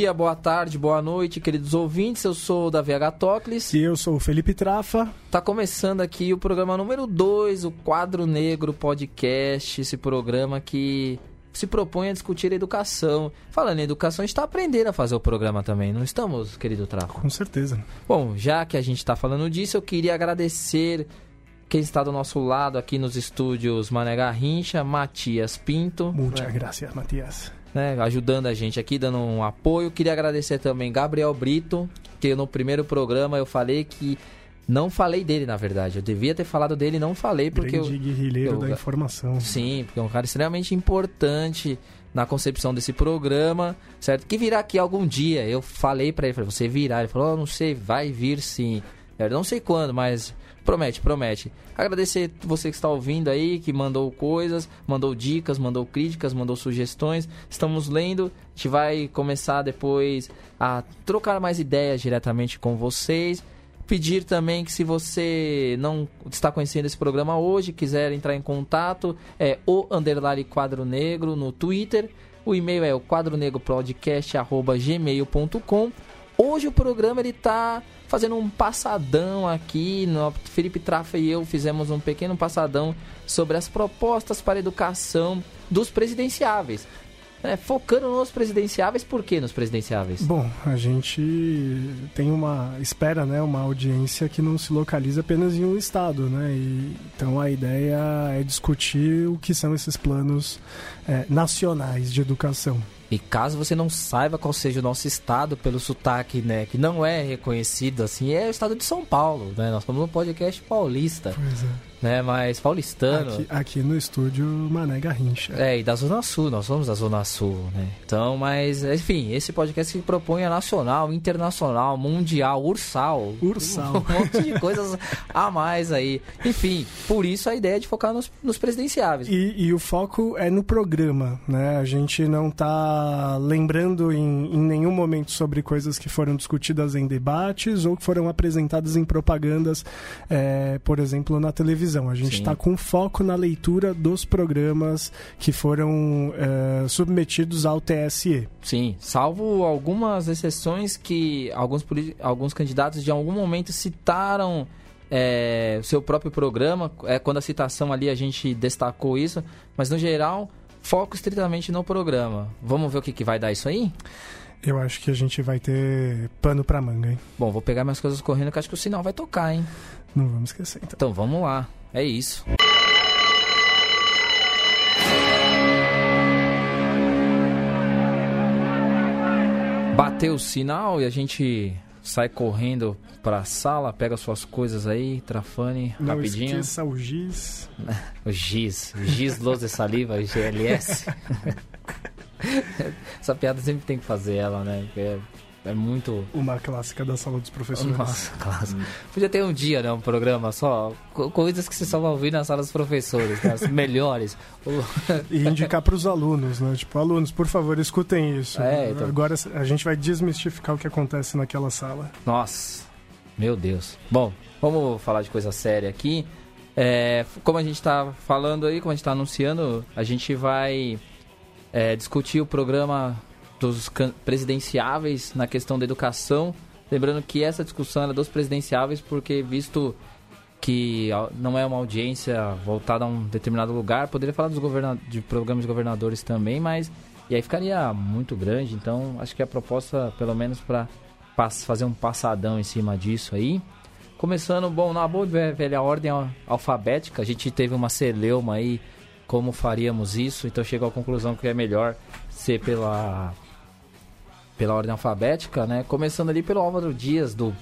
dia, boa tarde, boa noite, queridos ouvintes. Eu sou o Davi H. Tocles. E eu sou o Felipe Trafa. Tá começando aqui o programa número 2, o Quadro Negro Podcast. Esse programa que se propõe a discutir a educação. Falando em educação, a gente está aprendendo a fazer o programa também, não estamos, querido Trafa? Com certeza. Bom, já que a gente está falando disso, eu queria agradecer quem está do nosso lado aqui nos estúdios Mané Garrincha, Matias Pinto. Muitas né? graças, Matias. Né, ajudando a gente aqui, dando um apoio. Queria agradecer também Gabriel Brito, que no primeiro programa eu falei que não falei dele, na verdade. Eu devia ter falado dele e não falei porque Grande eu, guerrilheiro eu, da informação. Sim, porque é um cara extremamente importante na concepção desse programa, certo? Que virá aqui algum dia. Eu falei para ele, falei, você virá. Ele falou, oh, não sei, vai vir sim. Eu não sei quando, mas Promete, promete. Agradecer você que está ouvindo aí, que mandou coisas, mandou dicas, mandou críticas, mandou sugestões. Estamos lendo. A gente vai começar depois a trocar mais ideias diretamente com vocês. Pedir também que se você não está conhecendo esse programa hoje, quiser entrar em contato, é o underline quadro negro no Twitter. O e-mail é o quadronegropodcast.gmail.com Hoje o programa ele tá fazendo um passadão aqui. No, Felipe Trafa e eu fizemos um pequeno passadão sobre as propostas para educação dos presidenciáveis. É, focando nos presidenciáveis, por que nos presidenciáveis? Bom, a gente tem uma espera, né, uma audiência que não se localiza apenas em um estado, né? E, então a ideia é discutir o que são esses planos é, nacionais de educação. E caso você não saiba qual seja o nosso estado pelo sotaque, né, que não é reconhecido assim, é o estado de São Paulo, né? Nós somos um podcast paulista. Pois é né? Mas paulistano. Aqui, aqui, no estúdio Mané Garrincha. É, e da Zona Sul, nós somos da Zona Sul, né? Então, mas, enfim, esse podcast que propõe a nacional, internacional, mundial, ursal. Ursal. Um monte de coisas a mais aí. Enfim, por isso a ideia de focar nos, nos presidenciáveis. E, e, o foco é no programa, né? A gente não tá lembrando em, em nenhum momento sobre coisas que foram discutidas em debates ou que foram apresentadas em propagandas, é, por exemplo, na televisão. A gente está com foco na leitura dos programas que foram uh, submetidos ao TSE. Sim, salvo algumas exceções que alguns, alguns candidatos de algum momento citaram é, o seu próprio programa. É, quando a citação ali a gente destacou isso, mas no geral, foco estritamente no programa. Vamos ver o que, que vai dar isso aí? Eu acho que a gente vai ter pano pra manga, hein? Bom, vou pegar minhas coisas correndo que acho que o sinal vai tocar, hein? Não vamos esquecer, então. Então vamos lá. É isso. Bateu o sinal e a gente sai correndo para a sala, pega suas coisas aí, Trafane, Não rapidinho. Não esqueça o giz. o giz, giz Los de Saliva, GLS. Essa piada sempre tem que fazer ela, né? Porque é muito. Uma clássica da sala dos professores. Nossa, clássica. Podia ter um dia, né? Um programa só. Coisas que você só vai ouvir na sala dos professores, né, as melhores. e indicar para os alunos, né? Tipo, alunos, por favor, escutem isso. É, então... Agora a gente vai desmistificar o que acontece naquela sala. Nossa, meu Deus. Bom, vamos falar de coisa séria aqui. É, como a gente está falando aí, como a gente está anunciando, a gente vai é, discutir o programa dos presidenciáveis na questão da educação. Lembrando que essa discussão é dos presidenciáveis, porque visto que não é uma audiência voltada a um determinado lugar, poderia falar dos de programas de governadores também, mas e aí ficaria muito grande. Então acho que a proposta, pelo menos para fazer um passadão em cima disso aí. Começando, bom, na boa velha ordem alfabética, a gente teve uma celeuma aí como faríamos isso, então chegou à conclusão que é melhor ser pela pela ordem alfabética, né? Começando ali pelo Álvaro Dias, do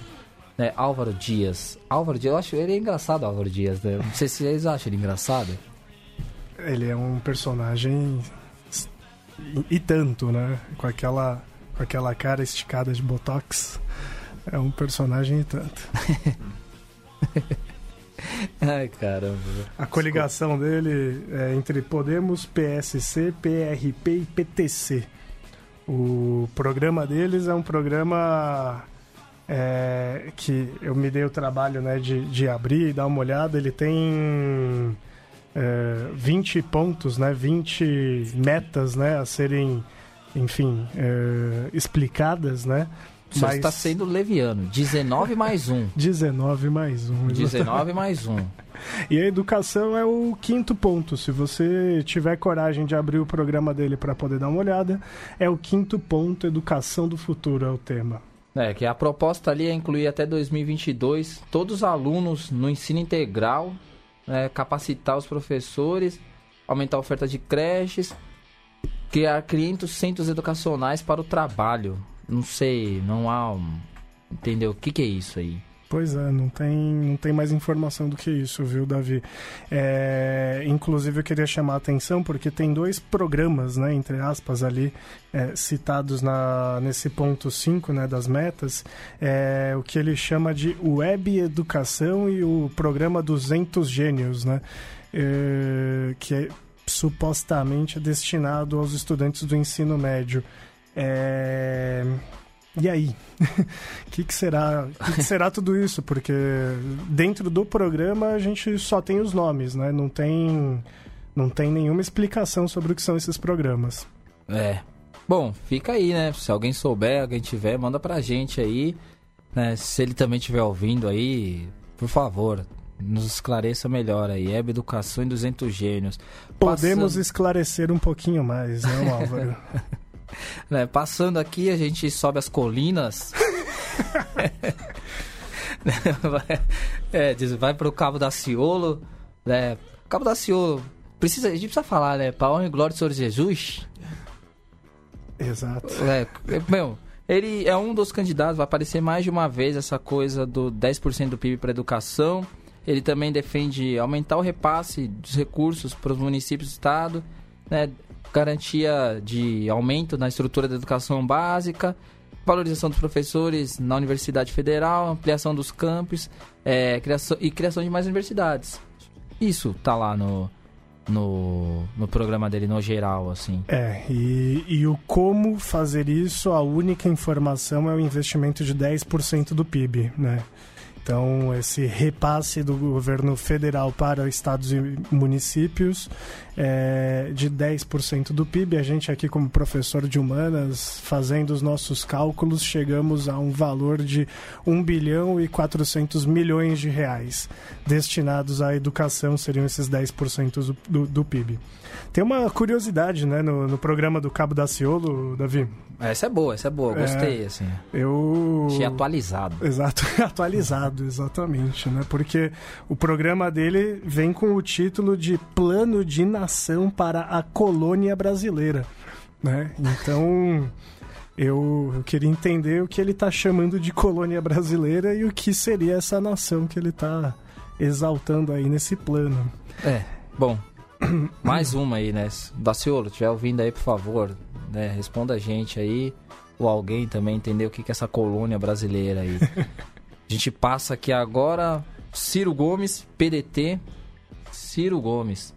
né, Álvaro Dias. Álvaro Dias, eu acho ele é engraçado, Álvaro Dias, né? Não sei se vocês acham ele engraçado. Ele é um personagem e tanto, né? Com aquela, com aquela cara esticada de botox. É um personagem e tanto. Ai, caramba. A coligação dele é entre Podemos, PSC, PRP e PTC. O programa deles é um programa é, que eu me dei o trabalho né, de, de abrir e dar uma olhada. Ele tem é, 20 pontos, né, 20 metas né, a serem enfim, é, explicadas, né? Você Mas... está sendo leviano. 19 mais 1. 19 mais 1. 19 mais 1. E a educação é o quinto ponto. Se você tiver coragem de abrir o programa dele para poder dar uma olhada, é o quinto ponto, educação do futuro é o tema. É, que a proposta ali é incluir até 2022 todos os alunos no ensino integral, né, capacitar os professores, aumentar a oferta de creches, criar 500 centros educacionais para o trabalho. Não sei, não há. Entendeu? O que, que é isso aí? Pois é, não tem, não tem mais informação do que isso, viu, Davi? É, inclusive, eu queria chamar a atenção porque tem dois programas, né, entre aspas, ali, é, citados na, nesse ponto 5 né, das metas, é, o que ele chama de Web Educação e o programa 200 Gênios, né, é, que é supostamente destinado aos estudantes do ensino médio. É... E aí? O que, que, será? que, que, será tudo isso? Porque dentro do programa a gente só tem os nomes, né? Não tem, não tem nenhuma explicação sobre o que são esses programas. É. Bom, fica aí, né? Se alguém souber, alguém tiver, manda pra gente aí. Né? Se ele também estiver ouvindo aí, por favor, nos esclareça melhor aí. Hebe Educação em 200 Gênios. Podemos Passando... esclarecer um pouquinho mais, né, Álvaro? né, passando aqui, a gente sobe as colinas. é, diz, vai pro Cabo da Ciolo. Né? Cabo da Ciolo. Precisa, a gente precisa falar, né? Para honra e glória do Senhor Jesus. Exato. É, meu, ele é um dos candidatos, vai aparecer mais de uma vez essa coisa do 10% do PIB para educação. Ele também defende aumentar o repasse dos recursos para os municípios do estado, né? Garantia de aumento na estrutura da educação básica, valorização dos professores na Universidade Federal, ampliação dos campos é, criação, e criação de mais universidades. Isso tá lá no, no, no programa dele, no geral, assim. É, e, e o como fazer isso, a única informação é o investimento de 10% do PIB, né? Então, esse repasse do governo federal para estados e municípios é de 10% do PIB. A gente aqui, como professor de humanas, fazendo os nossos cálculos, chegamos a um valor de 1 bilhão e 400 milhões de reais destinados à educação, seriam esses 10% do, do, do PIB. Tem uma curiosidade, né, no, no programa do Cabo da Ciolo, Davi. Essa é boa, essa é boa, gostei, é, assim. Eu... Achei atualizado. Exato, atualizado, exatamente, né? Porque o programa dele vem com o título de Plano de Nação para a Colônia Brasileira, né? Então... Eu, queria entender o que ele está chamando de colônia brasileira e o que seria essa nação que ele está exaltando aí nesse plano. É, bom, mais uma aí, né? Daciolo, estiver ouvindo aí, por favor, né? Responda a gente aí, ou alguém também entender o que, que é essa colônia brasileira aí. a gente passa aqui agora, Ciro Gomes, PDT, Ciro Gomes.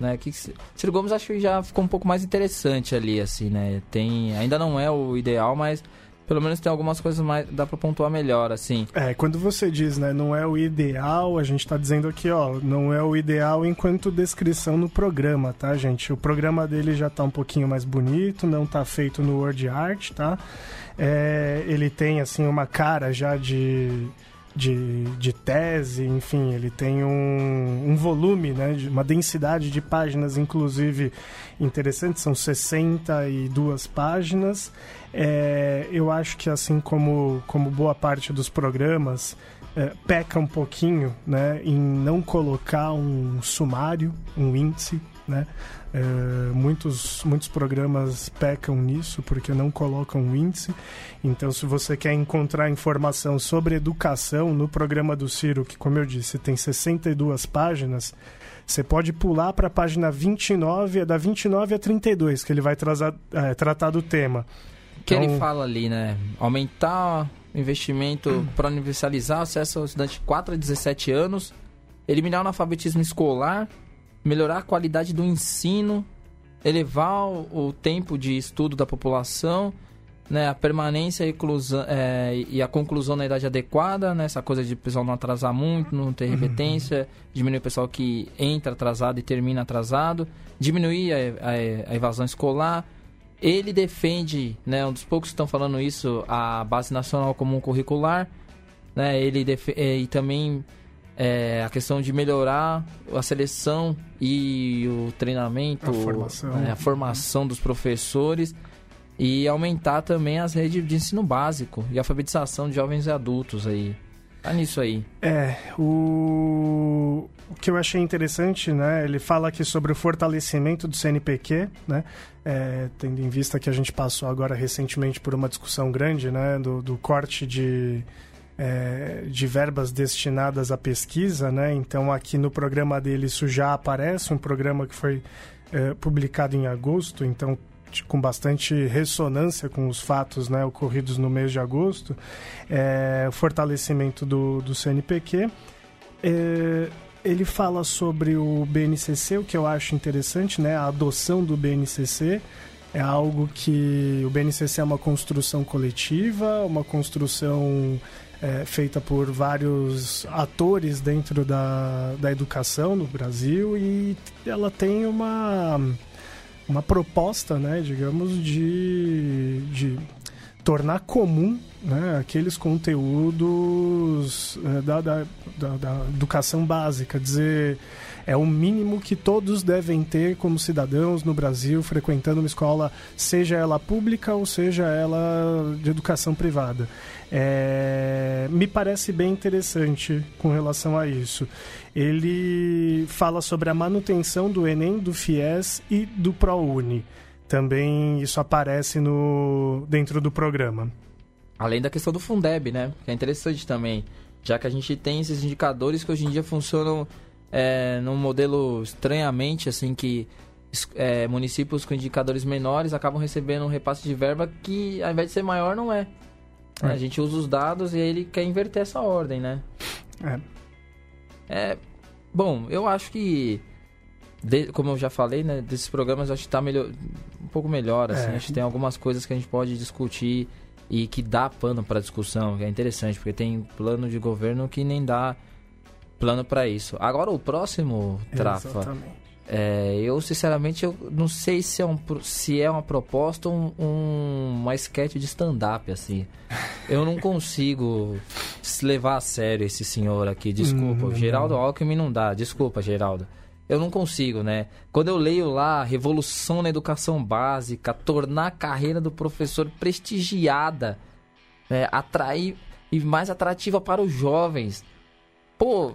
Né, que, Ciro Gomes acho que já ficou um pouco mais interessante ali, assim, né? Tem, ainda não é o ideal, mas pelo menos tem algumas coisas mais dá para pontuar melhor, assim. É, quando você diz, né, não é o ideal, a gente tá dizendo aqui, ó, não é o ideal enquanto descrição no programa, tá, gente? O programa dele já tá um pouquinho mais bonito, não tá feito no Word Art, tá? É, ele tem, assim, uma cara já de de, de tese, enfim, ele tem um, um volume, né, uma densidade de páginas, inclusive, interessante, são 62 páginas. É, eu acho que, assim como, como boa parte dos programas, é, peca um pouquinho né, em não colocar um sumário, um índice, né? É, muitos, muitos programas pecam nisso porque não colocam um índice. Então, se você quer encontrar informação sobre educação no programa do Ciro, que, como eu disse, tem 62 páginas, você pode pular para a página 29, é da 29 a 32, que ele vai trazar, é, tratar do tema. Que então... ele fala ali, né? Aumentar o investimento hum. para universalizar o acesso ao estudante de 4 a 17 anos, eliminar o analfabetismo escolar melhorar a qualidade do ensino, elevar o, o tempo de estudo da população, né, a permanência e, inclusão, é, e a conclusão na idade adequada, né, essa coisa de o pessoal não atrasar muito, não ter uhum. repetência, uhum. diminuir o pessoal que entra atrasado e termina atrasado, diminuir a, a, a evasão escolar, ele defende, né, um dos poucos que estão falando isso, a base nacional comum curricular, né, ele e também é, a questão de melhorar a seleção e o treinamento, a formação, né, a formação dos professores e aumentar também as redes de ensino básico e alfabetização de jovens e adultos aí. Tá nisso aí. É, o... o que eu achei interessante, né? Ele fala aqui sobre o fortalecimento do CNPq, né? É, tendo em vista que a gente passou agora recentemente por uma discussão grande, né? Do, do corte de, é, de verbas destinadas à pesquisa, né? Então aqui no programa dele isso já aparece, um programa que foi é, publicado em agosto, então com bastante ressonância com os fatos né, ocorridos no mês de agosto, é, o fortalecimento do, do CNPq. É, ele fala sobre o BNCC, o que eu acho interessante, né, a adoção do BNCC. É algo que o BNCC é uma construção coletiva, uma construção é, feita por vários atores dentro da, da educação no Brasil e ela tem uma uma proposta, né, digamos, de, de tornar comum né, aqueles conteúdos é, da, da, da, da, educação básica, dizer é o mínimo que todos devem ter como cidadãos no Brasil frequentando uma escola, seja ela pública ou seja ela de educação privada. É, me parece bem interessante com relação a isso. Ele fala sobre a manutenção do Enem, do FIES e do ProUni. Também isso aparece no dentro do programa. Além da questão do Fundeb, né? Que é interessante também, já que a gente tem esses indicadores que hoje em dia funcionam é, num modelo estranhamente assim que é, municípios com indicadores menores acabam recebendo um repasse de verba que ao invés de ser maior não é. É. A gente usa os dados e ele quer inverter essa ordem, né? É. É, bom, eu acho que de, como eu já falei, né, desses programas acho que tá melhor, um pouco melhor, assim, é. acho que tem algumas coisas que a gente pode discutir e que dá pano para discussão, que é interessante, porque tem plano de governo que nem dá plano para isso. Agora o próximo, Trafa. É, eu sinceramente eu não sei se é, um, se é uma proposta ou um, um, uma sketch de stand-up, assim. Eu não consigo levar a sério esse senhor aqui. Desculpa, hum, Geraldo. Alckmin não dá. Desculpa, Geraldo. Eu não consigo, né? Quando eu leio lá Revolução na Educação Básica, tornar a carreira do professor prestigiada, né? atrair e mais atrativa para os jovens. Pô,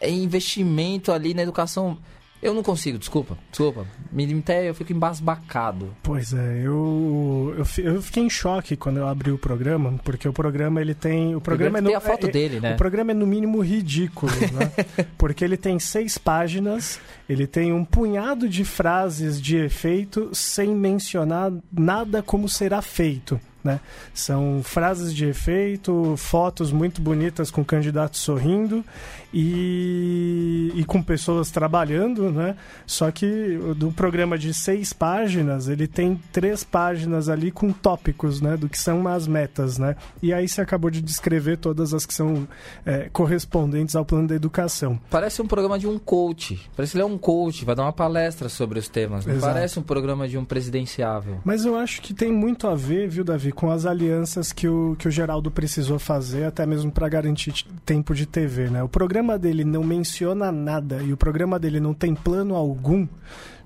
é investimento ali na educação eu não consigo, desculpa, desculpa. Me até eu fico embasbacado. Pois é, eu, eu, eu, fiquei em choque quando eu abri o programa, porque o programa ele tem. O programa é no, tem a foto é, dele, né? O programa é no mínimo ridículo, né? porque ele tem seis páginas, ele tem um punhado de frases de efeito sem mencionar nada como será feito. Né? São frases de efeito, fotos muito bonitas com candidatos sorrindo e, e com pessoas trabalhando, né? Só que do programa de seis páginas, ele tem três páginas ali com tópicos, né? Do que são as metas, né? E aí você acabou de descrever todas as que são é, correspondentes ao plano da educação. Parece um programa de um coach. Parece que ele é um coach, vai dar uma palestra sobre os temas. Não parece um programa de um presidenciável. Mas eu acho que tem muito a ver, viu, Davi, com as alianças que o, que o Geraldo precisou fazer, até mesmo para garantir tempo de TV, né? O programa dele não menciona nada e o programa dele não tem plano algum,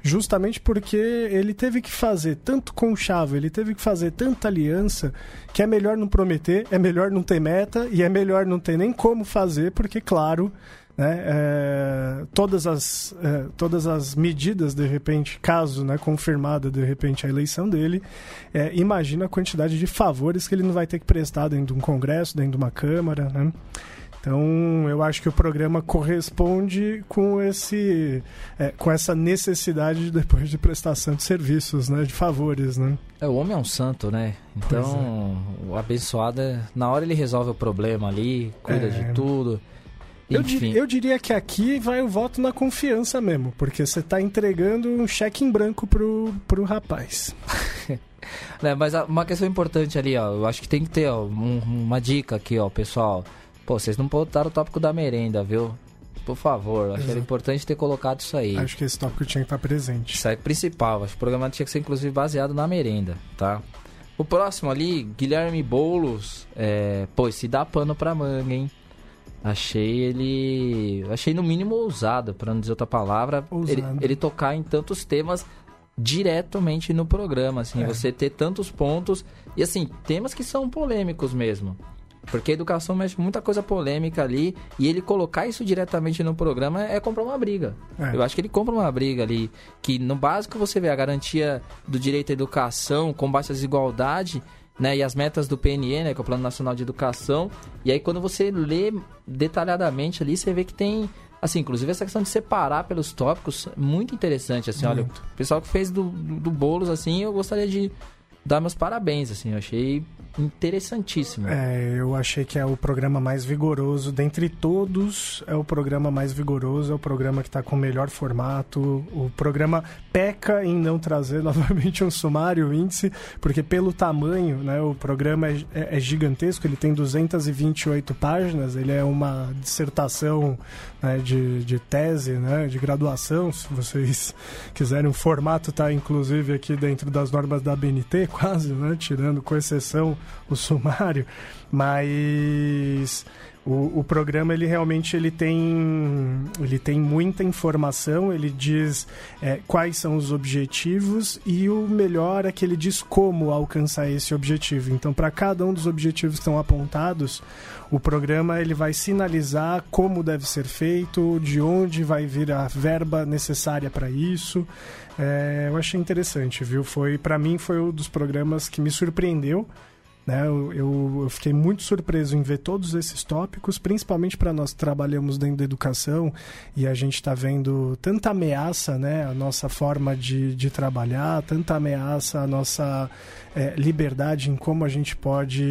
justamente porque ele teve que fazer tanto conchavo, ele teve que fazer tanta aliança, que é melhor não prometer, é melhor não ter meta e é melhor não ter nem como fazer, porque, claro, né, é, todas, as, é, todas as medidas, de repente, caso né, confirmada de repente a eleição dele, é, imagina a quantidade de favores que ele não vai ter que prestar dentro de um congresso, dentro de uma câmara, né? Então, eu acho que o programa corresponde com esse, é, com essa necessidade depois de prestação de serviços, né, de favores, né? É, o homem é um santo, né? Então, é. o abençoado, na hora ele resolve o problema ali, cuida é. de tudo. Eu, dir, eu, diria que aqui vai o voto na confiança mesmo, porque você está entregando um cheque em branco pro, pro rapaz. é, mas uma questão importante ali, ó, eu acho que tem que ter ó, um, uma dica aqui, ó, pessoal. Pô, vocês não botaram o tópico da merenda, viu? por favor. Acho que era importante ter colocado isso aí. Acho que esse tópico tinha que estar presente. Isso é principal. Acho que o programa tinha que ser, inclusive, baseado na merenda, tá? O próximo ali, Guilherme Boulos. É... Pô, esse dá pano pra manga, hein? Achei ele. Achei no mínimo ousado, para não dizer outra palavra. Ele, ele, tocar em tantos temas diretamente no programa, assim, é. você ter tantos pontos e assim, temas que são polêmicos mesmo. Porque a educação mexe muita coisa polêmica ali e ele colocar isso diretamente no programa é comprar uma briga. É. Eu acho que ele compra uma briga ali. Que no básico você vê a garantia do direito à educação, combate à desigualdade né, e as metas do PNE, né, que é o Plano Nacional de Educação. E aí quando você lê detalhadamente ali, você vê que tem assim, inclusive essa questão de separar pelos tópicos, muito interessante, assim, muito. olha, o pessoal que fez do, do, do Boulos, assim, eu gostaria de dar meus parabéns, assim, eu achei interessantíssimo. É, eu achei que é o programa mais vigoroso, dentre todos, é o programa mais vigoroso, é o programa que está com o melhor formato. O programa peca em não trazer novamente um sumário, índice, porque pelo tamanho, né, o programa é, é, é gigantesco, ele tem 228 páginas, ele é uma dissertação né, de, de tese, né, de graduação, se vocês quiserem. O formato está, inclusive, aqui dentro das normas da BNT, quase, né, tirando com exceção o sumário, mas o, o, programa ele realmente ele tem ele tem muita informação ele diz é, quais são os objetivos e o melhor é que ele diz como alcançar esse objetivo então para cada um dos objetivos que estão apontados o programa ele vai sinalizar como deve ser feito de onde vai vir a verba necessária para isso. É, eu achei interessante viu? Foi para mim foi um dos programas que me surpreendeu né? Eu, eu, eu, fiquei muito surpreso em ver todos esses tópicos, principalmente para nós que trabalhamos dentro da educação e a gente está vendo tanta ameaça né, a nossa forma de, de trabalhar, tanta ameaça a nossa é, liberdade em como a gente pode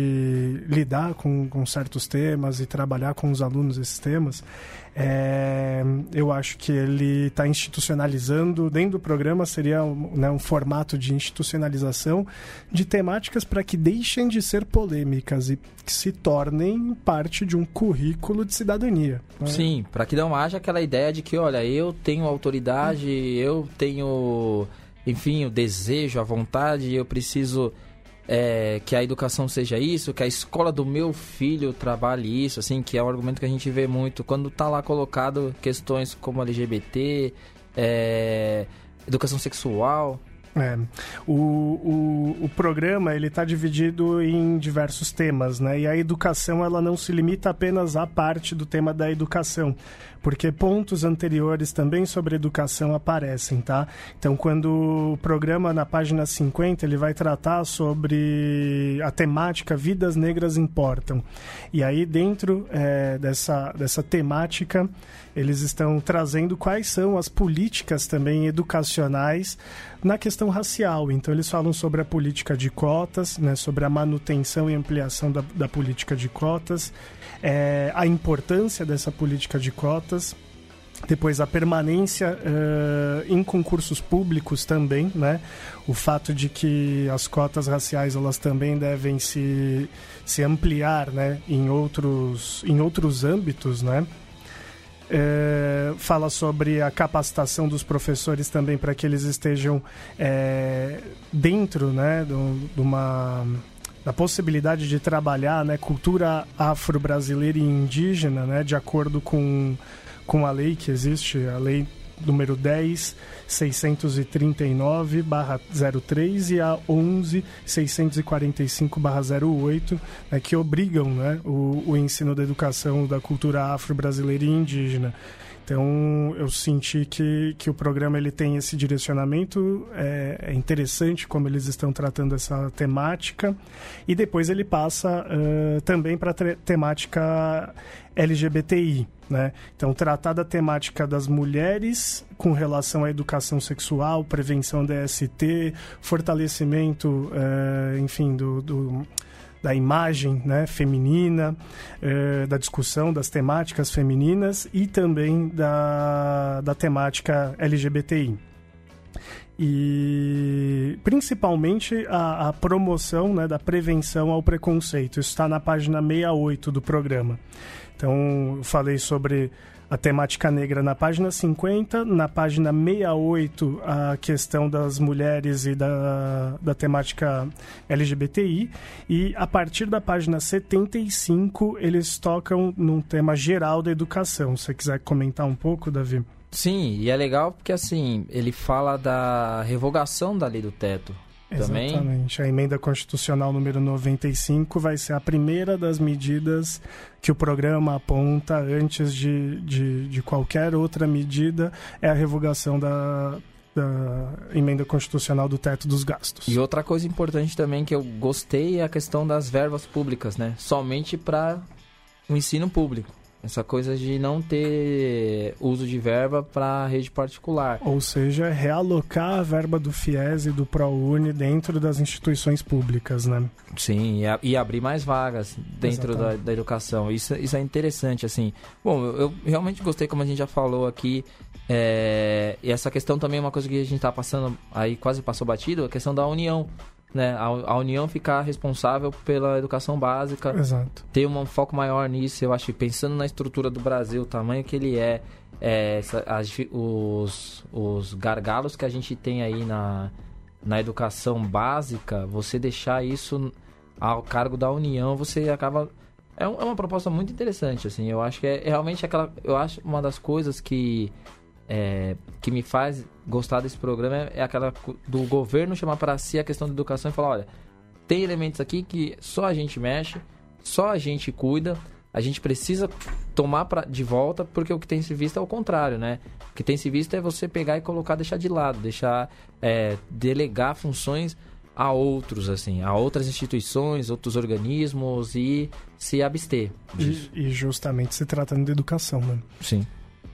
lidar com, com certos temas e trabalhar com os alunos esses temas. É, eu acho que ele está institucionalizando, dentro do programa seria um, né, um formato de institucionalização de temáticas para que deixem de ser polêmicas e que se tornem parte de um currículo de cidadania. Né? Sim, para que não haja aquela ideia de que, olha, eu tenho autoridade, eu tenho, enfim, o desejo, a vontade, eu preciso é, que a educação seja isso, que a escola do meu filho trabalhe isso, assim, que é um argumento que a gente vê muito quando está lá colocado questões como LGBT, é, educação sexual. É. O, o, o programa ele está dividido em diversos temas, né? E a educação ela não se limita apenas à parte do tema da educação porque pontos anteriores também sobre educação aparecem, tá? Então, quando o programa na página 50, ele vai tratar sobre a temática Vidas Negras Importam. E aí, dentro é, dessa, dessa temática, eles estão trazendo quais são as políticas também educacionais na questão racial. Então, eles falam sobre a política de cotas, né, sobre a manutenção e ampliação da, da política de cotas, é, a importância dessa política de cotas, depois a permanência uh, em concursos públicos também, né? O fato de que as cotas raciais elas também devem se, se ampliar, né? Em outros, em outros âmbitos, né? É, fala sobre a capacitação dos professores também para que eles estejam é, dentro, né? De uma da possibilidade de trabalhar né, cultura afro-brasileira e indígena, né, de acordo com, com a lei que existe, a lei número 10 639 03 e a 11 645 08 né, que obrigam né, o, o ensino da educação da cultura afro-brasileira e indígena. Então eu senti que, que o programa ele tem esse direcionamento, é, é interessante como eles estão tratando essa temática e depois ele passa uh, também para a temática LGBTI. Né? Então, tratar da temática das mulheres com relação à educação sexual, prevenção da ST, fortalecimento, uh, enfim, do, do da imagem né, feminina, eh, da discussão das temáticas femininas e também da, da temática LGBTI. E principalmente a, a promoção né, da prevenção ao preconceito. Isso está na página 68 do programa. Então, eu falei sobre a temática negra na página 50, na página 68 a questão das mulheres e da, da temática LGBTI, e a partir da página 75 eles tocam num tema geral da educação. Se você quiser comentar um pouco, Davi. Sim, e é legal porque assim, ele fala da revogação da lei do teto. Também. Exatamente. A emenda constitucional número 95 vai ser a primeira das medidas que o programa aponta antes de, de, de qualquer outra medida, é a revogação da, da emenda constitucional do teto dos gastos. E outra coisa importante também que eu gostei é a questão das verbas públicas, né? Somente para o ensino público. Essa coisa de não ter uso de verba para rede particular. Ou seja, realocar a verba do FIES e do ProUni dentro das instituições públicas, né? Sim, e, e abrir mais vagas dentro da, da, educação. Isso, isso é interessante, assim. Bom, eu, eu realmente gostei, como a gente já falou aqui, é, e essa questão também é uma coisa que a gente está passando, aí quase passou batido, a questão da união né, a, a, União ficar responsável pela educação básica, Exato. ter um foco maior nisso, eu acho, pensando na estrutura do Brasil, o tamanho que ele é, é essa, as, os, os gargalos que a gente tem aí na, na educação básica, você deixar isso ao cargo da União, você acaba é, é uma proposta muito interessante, assim. Eu acho que é, é realmente aquela. Eu acho uma das coisas que é, que me faz gostar desse programa é aquela do governo chamar para si a questão da educação e falar, olha, tem elementos aqui que só a gente mexe, só a gente cuida, a gente precisa tomar pra, de volta, porque o que tem se visto é o contrário, né? O que tem se visto é você pegar e colocar, deixar de lado, deixar é, delegar funções a outros, assim, a outras instituições, outros organismos e se abster. E, e justamente se tratando de educação, né? Sim,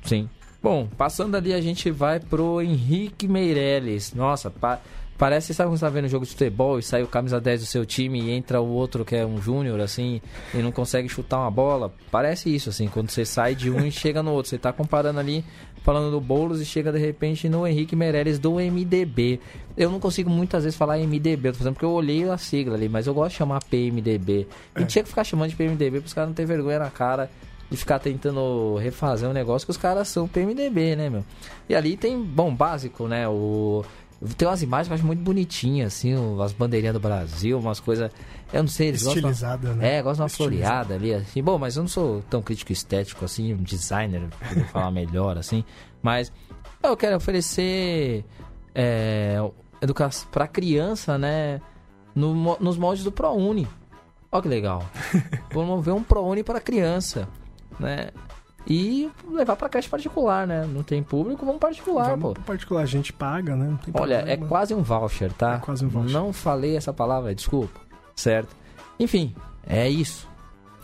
sim. Bom, passando ali a gente vai pro Henrique Meirelles. Nossa, pa parece, sabe quando você tá vendo um jogo de futebol e sai o camisa 10 do seu time e entra o outro que é um júnior, assim, e não consegue chutar uma bola? Parece isso, assim, quando você sai de um e chega no outro. Você tá comparando ali, falando do Boulos e chega de repente no Henrique Meirelles do MDB. Eu não consigo muitas vezes falar MDB, tô fazendo porque eu olhei a sigla ali, mas eu gosto de chamar PMDB. E é. tinha que ficar chamando de PMDB para os caras não ter vergonha na cara de ficar tentando refazer um negócio que os caras são PMDB, né, meu? E ali tem, bom, básico, né? O tem umas imagens que eu acho muito bonitinhas, assim, as bandeirinhas do Brasil, umas coisas. Eu não sei, eles Estilizada, gostam. Né? É, gostam de uma floreada ali, assim. Bom, mas eu não sou tão crítico estético assim, um designer, pra falar melhor, assim. Mas eu quero oferecer é, educação pra criança, né? No, nos moldes do ProUni. Olha que legal. Vamos ver um ProUni para criança né? E levar para creche particular, né? Não tem público, vamos particular, vamos pô. particular, a gente paga, né? Olha, é quase um voucher, tá? É quase um voucher. Não falei essa palavra, desculpa. Certo? Enfim, é isso.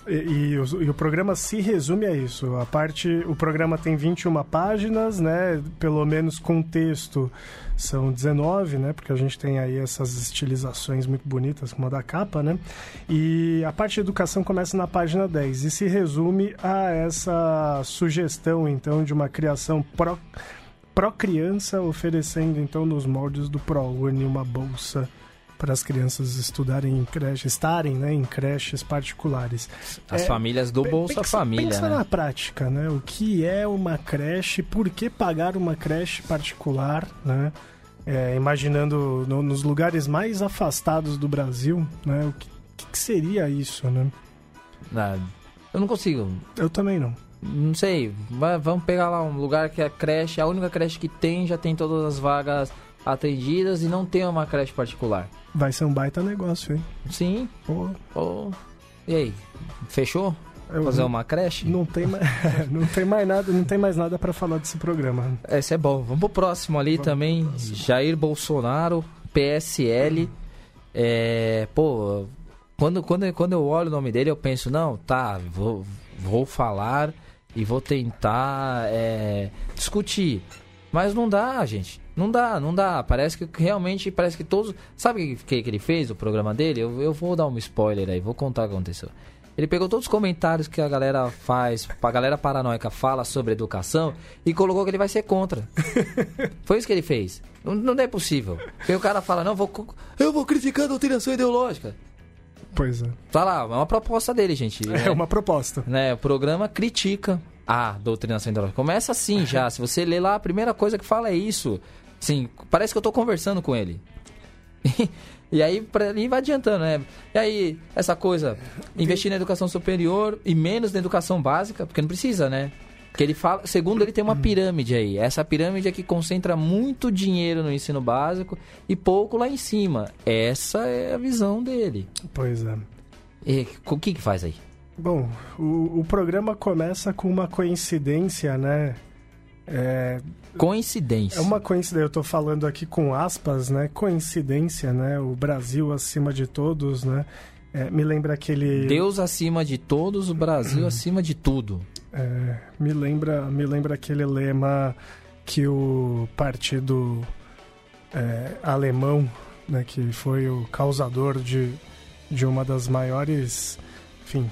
E, o, e, o, programa se resume a isso. A parte, o programa tem 21 páginas, né? Pelo menos com texto são 19, né? Porque a gente tem aí essas estilizações muito bonitas, como a da capa, né? E a parte de educação começa na página 10 e se resume a essa sugestão, então, de uma criação pró, pró criança, oferecendo, então, nos moldes do ProUni uma bolsa para as crianças estudarem em creches, estarem né, em creches particulares. As é, famílias do Bolsa pensa, Família. Pensa né? na prática, né? O que é uma creche, por que pagar uma creche particular, né? É, imaginando no, nos lugares mais afastados do Brasil, né? O que, que seria isso, né? Ah, eu não consigo. Eu também não. Não sei, vamos pegar lá um lugar que a creche, a única creche que tem, já tem todas as vagas atendidas e não tem uma creche particular. Vai ser um baita negócio, hein? Sim. Pô. Pô. E aí, fechou? Eu Fazer uma creche? Não tem, mais, não tem mais nada, não tem mais nada para falar desse programa. Esse é bom. Vamos pro próximo ali Vamos também. Próximo. Jair Bolsonaro, PSL. É, pô, quando, quando, quando eu olho o nome dele, eu penso, não, tá, vou, vou falar e vou tentar é, discutir. Mas não dá, gente. Não dá, não dá. Parece que realmente, parece que todos. Sabe o que, que ele fez, o programa dele? Eu, eu vou dar um spoiler aí, vou contar o que aconteceu. Ele pegou todos os comentários que a galera faz, a galera paranoica fala sobre educação e colocou que ele vai ser contra. Foi isso que ele fez. Não, não é possível. Porque o cara fala, não, vou, eu vou criticar a doutrinação ideológica. Pois é. Tá lá, é uma proposta dele, gente. É, é uma proposta. Né, o programa critica a doutrinação ideológica. Começa assim já. Se você ler lá, a primeira coisa que fala é isso. Sim, parece que eu estou conversando com ele. e aí pra, e vai adiantando, né? E aí, essa coisa, investir na educação superior e menos na educação básica, porque não precisa, né? Que ele fala, segundo ele tem uma pirâmide aí. Essa pirâmide é que concentra muito dinheiro no ensino básico e pouco lá em cima. Essa é a visão dele. Pois é. E o que que faz aí? Bom, o, o programa começa com uma coincidência, né? É, coincidência. É uma coincidência, eu estou falando aqui com aspas, né? Coincidência, né? O Brasil acima de todos, né? É, me lembra aquele. Deus acima de todos, o Brasil acima de tudo. É, me lembra, me lembra aquele lema que o partido é, alemão, né, que foi o causador de, de uma das maiores, enfim,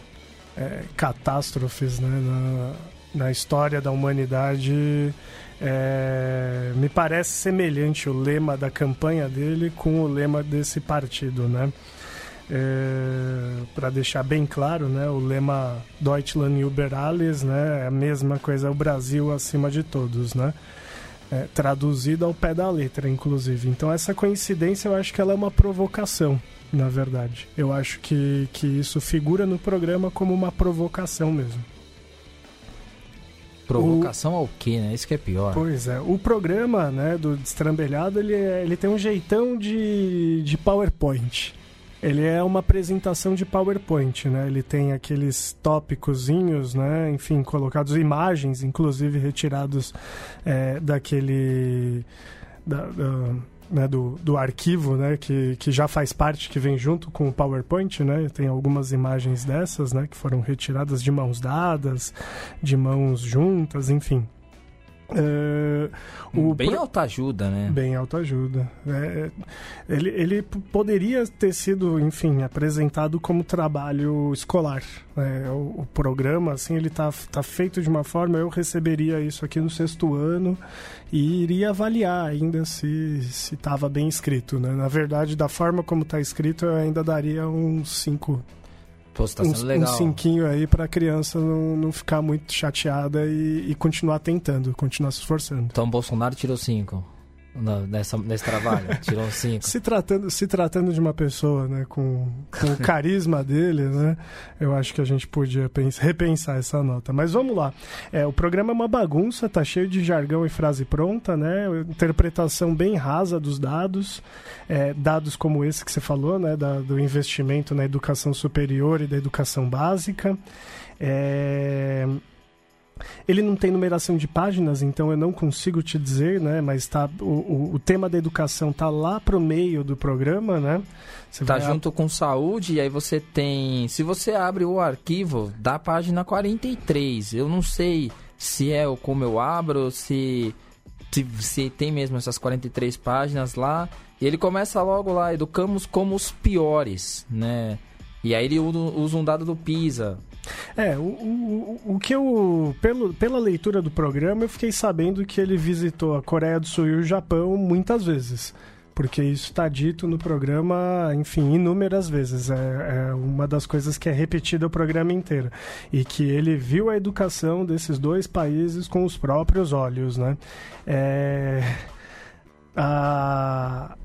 é, catástrofes né, na, na história da humanidade. É, me parece semelhante o lema da campanha dele com o lema desse partido, né? É, para deixar bem claro, né, o lema Deutschland über alles, né, é a mesma coisa, o Brasil acima de todos, né, é, traduzido ao pé da letra, inclusive. Então essa coincidência eu acho que ela é uma provocação, na verdade. Eu acho que, que isso figura no programa como uma provocação mesmo. Provocação o... ao quê, né? Isso que é pior. Pois é. O programa, né, do Destrambelhado, ele, é, ele tem um jeitão de, de PowerPoint. Ele é uma apresentação de PowerPoint, né? Ele tem aqueles tópicozinhos, né? Enfim, colocados imagens, inclusive retirados é, daquele... Da, da, né, do, do arquivo, né, que, que já faz parte, que vem junto com o PowerPoint, né, tem algumas imagens dessas, né, que foram retiradas de mãos dadas, de mãos juntas, enfim. Uh, o bem pro... autoajuda, né? Bem autoajuda. É, ele, ele poderia ter sido, enfim, apresentado como trabalho escolar. Né? O, o, programa, assim, ele tá, tá feito de uma forma, eu receberia isso aqui no sexto ano e iria avaliar ainda se estava bem escrito, né? Na verdade, da forma como está escrito, eu ainda daria uns cinco Pô, tá um, legal. um cinquinho aí pra criança não, não ficar muito chateada e, e continuar tentando, continuar se esforçando. Então Bolsonaro tirou cinco nessa, nesse trabalho? Tirou cinco. se, tratando, se tratando de uma pessoa né, com, com o carisma dele, né, eu acho que a gente podia pensar, repensar essa nota. Mas vamos lá. É, o programa é uma bagunça, tá cheio de jargão e frase pronta, né? Interpretação bem rasa dos dados. É, dados como esse que você falou, né? Da, do investimento na educação superior e da educação básica. É ele não tem numeração de páginas, então eu não consigo te dizer, né? Mas tá, o, o, o tema da educação tá lá pro meio do programa, né? Você tá junto a... com saúde e aí você tem... Se você abre o arquivo da página 43, eu não sei se é como eu abro, se, se, se tem mesmo essas 43 páginas lá. E ele começa logo lá, educamos como os piores, né? E aí ele usa um dado do PISA, é, o, o, o que eu. Pelo, pela leitura do programa, eu fiquei sabendo que ele visitou a Coreia do Sul e o Japão muitas vezes. Porque isso está dito no programa, enfim, inúmeras vezes. É, é, uma das coisas que é repetida o programa inteiro. E que ele viu a educação desses dois países com os próprios olhos, né? É, a,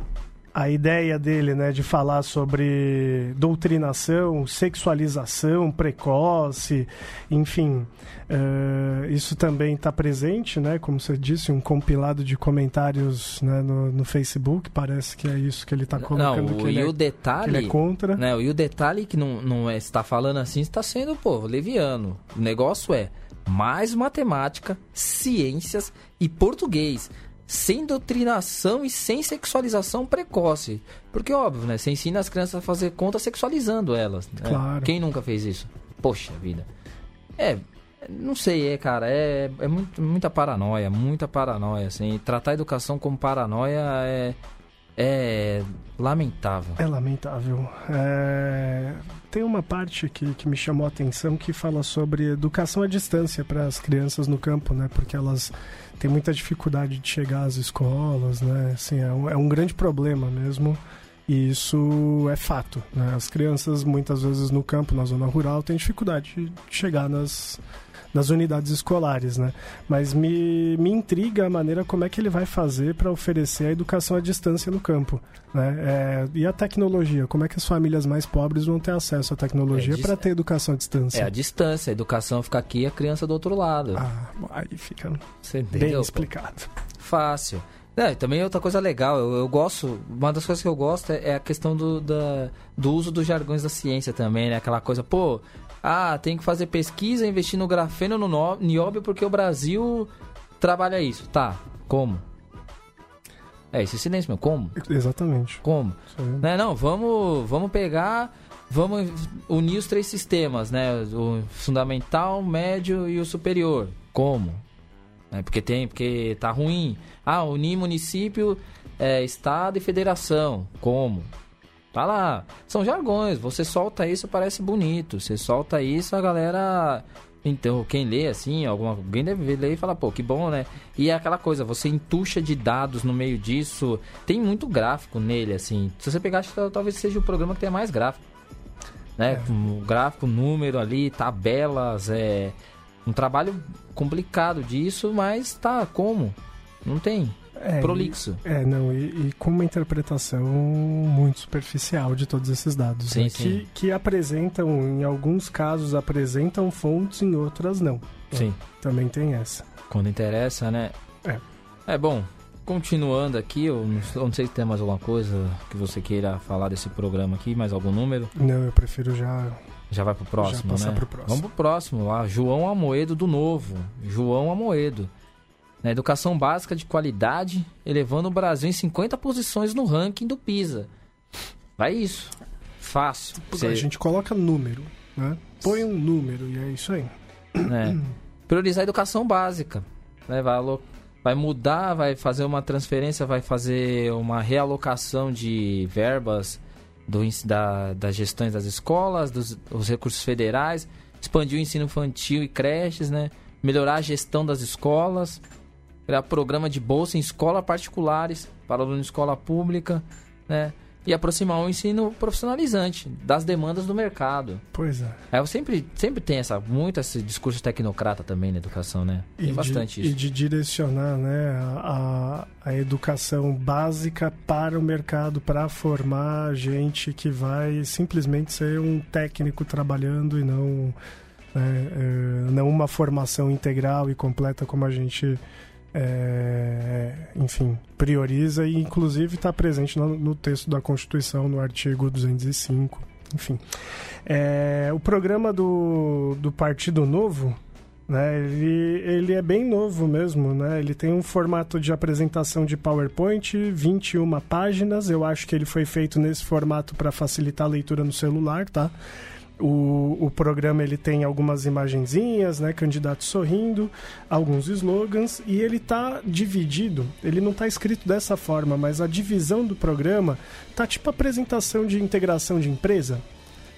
a ideia dele, né, de falar sobre doutrinação, sexualização precoce, enfim, uh, isso também está presente, né, como você disse, um compilado de comentários né, no, no Facebook, parece que é isso que ele está colocando não, que, ele e é, o detalhe, ele é contra. Né, e o detalhe que não, não é, está falando assim está sendo, pô, leviano. O negócio é mais matemática, ciências e português sem doutrinação e sem sexualização precoce. Porque, óbvio, né? Você ensina as crianças a fazer conta sexualizando elas. Né? Claro. Quem nunca fez isso? Poxa vida. É, não sei, é, cara, é, é muito, muita paranoia, muita paranoia, assim. Tratar a educação como paranoia é, é lamentável. É lamentável. É... Tem uma parte que, que me chamou a atenção que fala sobre educação à distância para as crianças no campo, né? Porque elas têm muita dificuldade de chegar às escolas, né? Assim, é, um, é um grande problema mesmo. E isso é fato. Né? As crianças, muitas vezes no campo, na zona rural, têm dificuldade de chegar nas, nas unidades escolares, né? Mas me, me intriga a maneira como é que ele vai fazer para oferecer a educação à distância no campo, né? É, e a tecnologia, como é que as famílias mais pobres vão ter acesso à tecnologia é, para ter educação à distância? É a distância, a educação fica aqui e a criança do outro lado. Ah, aí fica Você bem explicado. Fácil. É, também outra coisa legal, eu, eu, gosto, uma das coisas que eu gosto é, é a questão do, da, do uso dos jargões da ciência também, né? Aquela coisa, pô, ah, tem que fazer pesquisa, investir no grafeno, no nióbio, porque o Brasil trabalha isso. Tá, como? É, esse silêncio, meu, como? Exatamente. Como? Né, não, vamos, vamos pegar, vamos unir os três sistemas, né? O fundamental, o médio e o superior. Como? É, porque tem, porque tá ruim. Ah, unir município, é, estado e federação. Como? Tá lá. São jargões. Você solta isso, parece bonito. Você solta isso, a galera. Então, quem lê assim, alguma, alguém deve ler e falar, pô, que bom, né? E é aquela coisa, você entuxa de dados no meio disso. Tem muito gráfico nele, assim. Se você pegar, acho que talvez seja o programa que tenha mais gráfico. Né? É. Um gráfico, número ali, tabelas, é. Um trabalho complicado disso, mas tá, como? Não tem é, prolixo. É, não, e, e, com uma interpretação muito superficial de todos esses dados. Sim, né? sim. Que, que apresentam, em alguns casos, apresentam fontes, em outras não. Sim. Também tem essa. Quando interessa, né? É. É bom. Continuando aqui, eu não sei se tem mais alguma coisa que você queira falar desse programa aqui, mais algum número? Não, eu prefiro já já vai pro próximo, já passar né? Pro próximo. Vamos pro próximo lá. João Amoedo do Novo. João Amoedo na educação básica de qualidade, elevando o Brasil em 50 posições no ranking do PISA. Vai isso. Fácil. Você... A gente coloca número, né? Põe um número e é isso aí. É. Priorizar a educação básica. Né? Vai, vai mudar, vai fazer uma transferência, vai fazer uma realocação de verbas do, da, das gestões das escolas, dos os recursos federais, expandir o ensino infantil e creches, né? melhorar a gestão das escolas, criar programa de bolsa em escolas particulares para aluno de escola pública, né? E aproximar o ensino profissionalizante das demandas do mercado. Pois é. é eu sempre, sempre tem essa, muito esse discurso tecnocrata também na educação, né? Tem e bastante de, isso. E de direcionar né, a, a educação básica para o mercado, para formar gente que vai simplesmente ser um técnico trabalhando e não, né, é, não uma formação integral e completa como a gente é, enfim, prioriza e inclusive está presente no, no, texto da Constituição, no artigo 205, enfim. É, o programa do, do Partido Novo, né, ele, ele é bem novo mesmo, né? Ele tem um formato de apresentação de PowerPoint, 21 páginas. Eu acho que ele foi feito nesse formato para facilitar a leitura no celular, tá? O, o programa ele tem algumas imagenzinhas, né, candidatos sorrindo, alguns slogans e ele está dividido. Ele não está escrito dessa forma, mas a divisão do programa tá tipo apresentação de integração de empresa.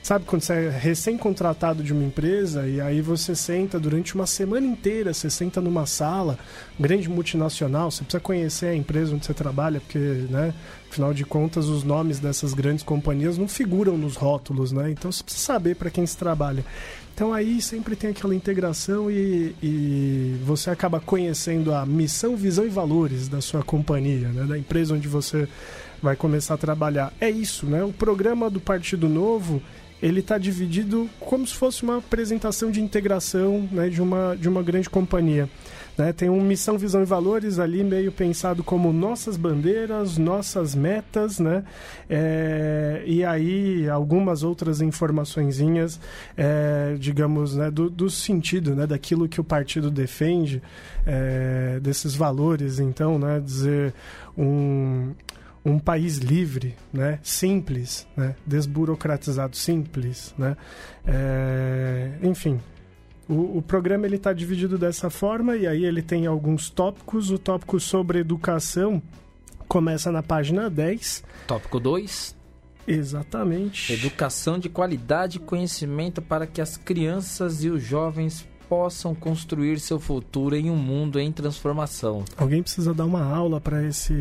Sabe quando você é recém-contratado de uma empresa e aí você senta durante uma semana inteira, você senta numa sala, grande multinacional, você precisa conhecer a empresa onde você trabalha, porque, né, afinal de contas, os nomes dessas grandes companhias não figuram nos rótulos, né? Então você precisa saber para quem se trabalha. Então aí sempre tem aquela integração e, e, você acaba conhecendo a missão, visão e valores da sua companhia, né? da empresa onde você vai começar a trabalhar. É isso, né? O programa do Partido Novo ele está dividido como se fosse uma apresentação de integração né, de, uma, de uma grande companhia. Né? Tem uma missão, visão e valores ali meio pensado como nossas bandeiras, nossas metas, né? É, e aí algumas outras informaçõezinhas, é, digamos, né, do, do, sentido, né, daquilo que o partido defende, é, desses valores, então, né, dizer um um país livre, né, simples, né, desburocratizado, simples, né, é, enfim. O, o, programa ele está dividido dessa forma e aí ele tem alguns tópicos. O tópico sobre educação começa na página 10. Tópico 2. Exatamente. Educação de qualidade e conhecimento para que as crianças e os jovens possam construir seu futuro em um mundo em transformação. Alguém precisa dar uma aula para esse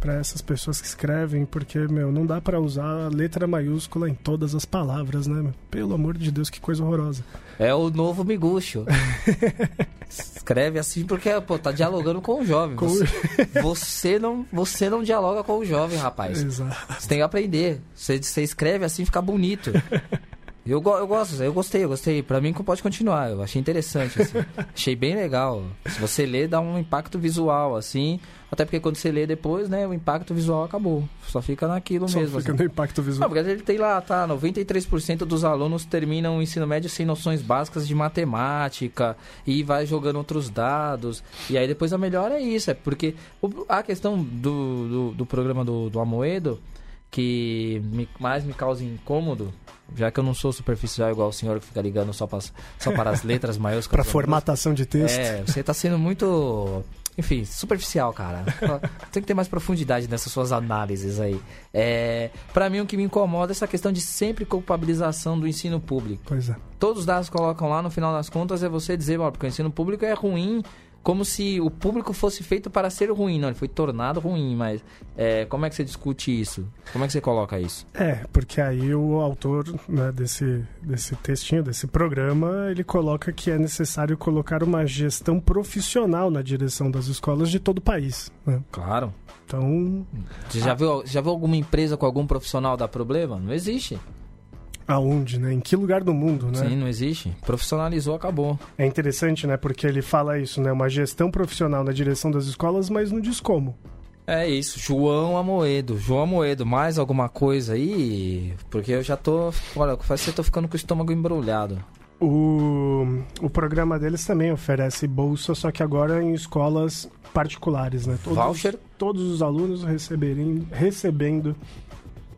para essas pessoas que escrevem, porque meu, não dá para usar letra maiúscula em todas as palavras, né? Pelo amor de Deus, que coisa horrorosa. É o novo miguxo. Escreve assim porque, pô, tá dialogando com o jovem. Com... Você, você, não, você não dialoga com o jovem, rapaz. Exato. Você tem que aprender. Você, você escreve assim, fica bonito. Eu, eu gosto, eu gostei, eu gostei. Pra mim pode continuar, eu achei interessante, assim. achei bem legal. Se você lê, dá um impacto visual, assim. Até porque quando você lê depois, né, o impacto visual acabou. Só fica naquilo Só mesmo. Fica assim. no impacto visual. Não, porque ele tem lá, tá, 93% dos alunos terminam o ensino médio sem noções básicas de matemática e vai jogando outros dados. E aí depois a melhor é isso, é porque a questão do, do, do programa do, do Amoedo que me, mais me causa incômodo, já que eu não sou superficial igual o senhor que fica ligando só para, só para as letras maiores. para formatação de texto. É, você está sendo muito enfim, superficial, cara. Tem que ter mais profundidade nessas suas análises aí. É, para mim, o que me incomoda é essa questão de sempre culpabilização do ensino público. Pois é. Todos os dados colocam lá, no final das contas, é você dizer, ó, porque o ensino público é ruim como se o público fosse feito para ser ruim. Não, ele foi tornado ruim, mas é, como é que você discute isso? Como é que você coloca isso? É, porque aí o autor né, desse, desse textinho, desse programa, ele coloca que é necessário colocar uma gestão profissional na direção das escolas de todo o país. Né? Claro. Então. Você já, viu, já viu alguma empresa com algum profissional dar problema? Não existe. Aonde, né? Em que lugar do mundo, né? Sim, não existe. Profissionalizou, acabou. É interessante, né? Porque ele fala isso, né? Uma gestão profissional na direção das escolas, mas não diz como. É isso, João Amoedo. João Amoedo, mais alguma coisa aí? Porque eu já tô. Olha, faz que eu tô ficando com o estômago embrulhado. O, o programa deles também oferece bolsa, só que agora em escolas particulares, né? Todos, Voucher? Todos os alunos receberem, recebendo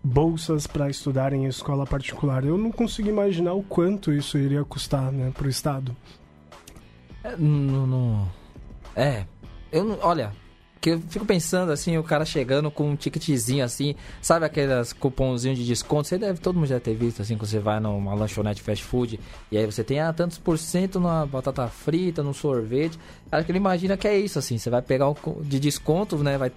bolsas para estudar em escola particular. Eu não consigo imaginar o quanto isso iria custar né, para o Estado. É, não, não, é, eu olha, que eu fico pensando assim, o cara chegando com um ticketzinho assim, sabe aqueles cupomzinhos de desconto? Você deve, todo mundo já ter visto assim, quando você vai numa lanchonete fast food e aí você tem ah, tantos por cento na batata frita, no sorvete. Acho que ele imagina que é isso assim, você vai pegar um de desconto, né? Vai,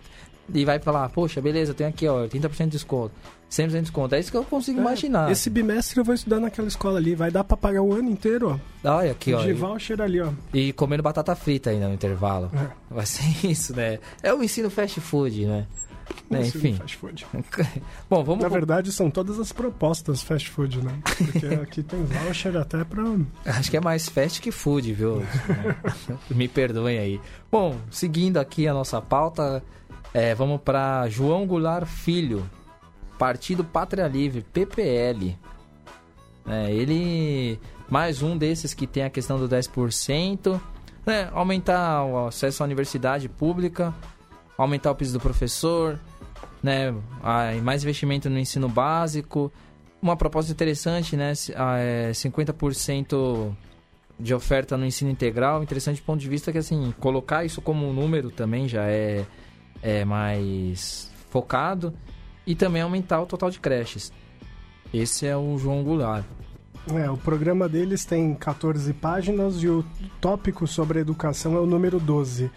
e vai falar, poxa, beleza, eu tenho aqui, ó, 30% de desconto. 100% de desconto. É isso que eu consigo é, imaginar. Esse bimestre eu vou estudar naquela escola ali. Vai dar pra pagar o ano inteiro, ó. Olha aqui, ó. De voucher ali, ó. E comendo batata frita ainda no intervalo. É. Vai ser isso, né? É o ensino fast food, né? É, enfim. Fast food. Bom, vamos. Na verdade, são todas as propostas fast food, né? Porque aqui tem voucher até pra. Acho que é mais fast que food, viu? Me perdoem aí. Bom, seguindo aqui a nossa pauta, é, vamos para João Goulart Filho, Partido Pátria Livre, PPL. É, ele, mais um desses que tem a questão do 10%, né, aumentar o acesso à universidade pública, aumentar o piso do professor, né, mais investimento no ensino básico. Uma proposta interessante, né, 50% é, de oferta no ensino integral. Interessante do ponto de vista que, assim, colocar isso como um número também já é, é mais focado e também aumentar o total de creches. Esse é o João Goulart. É, o programa deles tem 14 páginas e o tópico sobre educação é o número 12.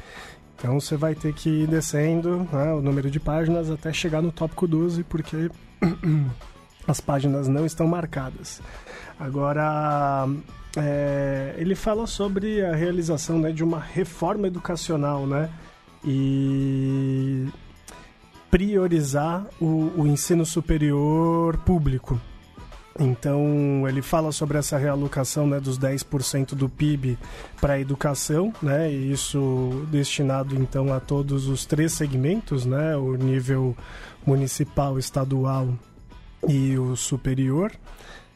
Então você vai ter que ir descendo né, o número de páginas até chegar no tópico 12, porque as páginas não estão marcadas. Agora, é, ele fala sobre a realização né, de uma reforma educacional, né? E priorizar o, o ensino superior público. Então, ele fala sobre essa realocação né, dos 10% do PIB para a educação, né, e isso destinado então a todos os três segmentos, né, o nível municipal, estadual e o superior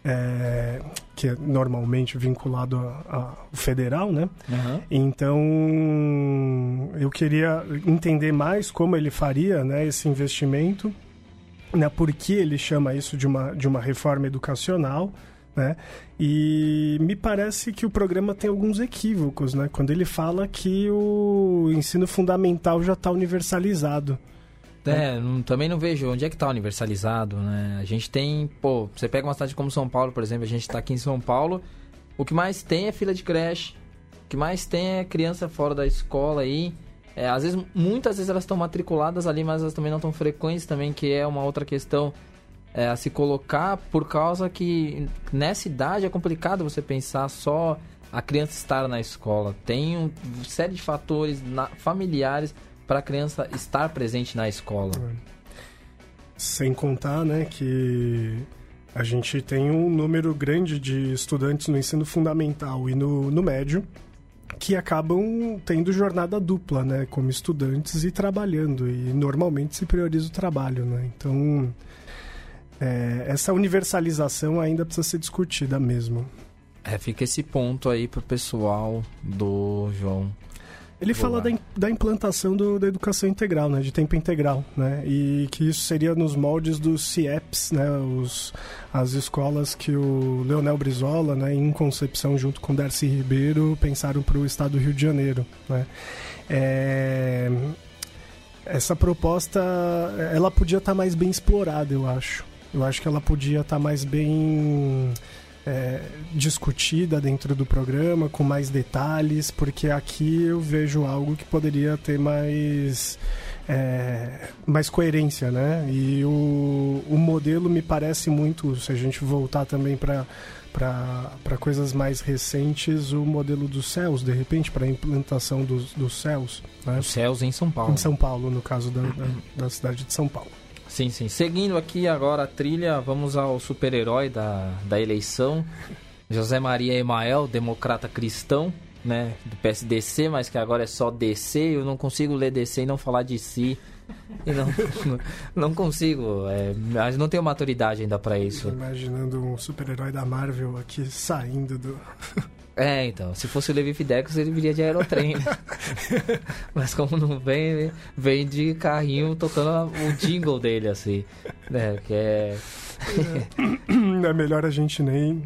é, que é normalmente vinculado ao federal, né? Uhum. Então, eu queria entender mais como ele faria né, esse investimento, né, por que ele chama isso de uma, de uma reforma educacional, né? E me parece que o programa tem alguns equívocos, né? Quando ele fala que o ensino fundamental já está universalizado. É, não, também não vejo onde é que está universalizado, né? A gente tem, pô, você pega uma cidade como São Paulo, por exemplo, a gente está aqui em São Paulo o que mais tem é fila de creche, o que mais tem é criança fora da escola aí. É, às vezes, muitas vezes elas estão matriculadas ali, mas elas também não estão frequentes também, que é uma outra questão é, a se colocar, por causa que nessa idade é complicado você pensar só a criança estar na escola. Tem uma série de fatores na, familiares para a criança estar presente na escola. Sem contar, né, que a gente tem um número grande de estudantes no ensino fundamental e no, no médio que acabam tendo jornada dupla, né, como estudantes e trabalhando e normalmente se prioriza o trabalho, né? Então é, essa universalização ainda precisa ser discutida mesmo. É, fica esse ponto aí pro pessoal do João ele fala da, da implantação do, da educação integral, né, de tempo integral, né, e que isso seria nos moldes dos CIEPs, né, os, as escolas que o Leonel Brizola, né, em concepção junto com Darcy Ribeiro, pensaram para o estado do Rio de Janeiro, né. É, essa proposta, ela podia estar tá mais bem explorada, eu acho. Eu acho que ela podia estar tá mais bem é, discutida dentro do programa, com mais detalhes, porque aqui eu vejo algo que poderia ter mais, é, mais coerência, né? E o, o modelo me parece muito, se a gente voltar também para para coisas mais recentes, o modelo dos céus, de repente, para a implantação dos, dos céus. Né? Os céus em São Paulo. Em São Paulo, no caso da, da, da cidade de São Paulo. Sim, sim. Seguindo aqui agora a trilha, vamos ao super-herói da, da eleição. José Maria Emael, democrata cristão, né, do PSDC, mas que agora é só DC. Eu não consigo ler DC e não falar de si. E não, não consigo, é, não tenho maturidade ainda para isso. Imaginando um super-herói da Marvel aqui saindo do. É, então, se fosse o Levi Fidelis, ele viria de aerotrem. Né? Mas como não vem, vem de carrinho tocando o jingle dele, assim. Né? Que é. é melhor a gente nem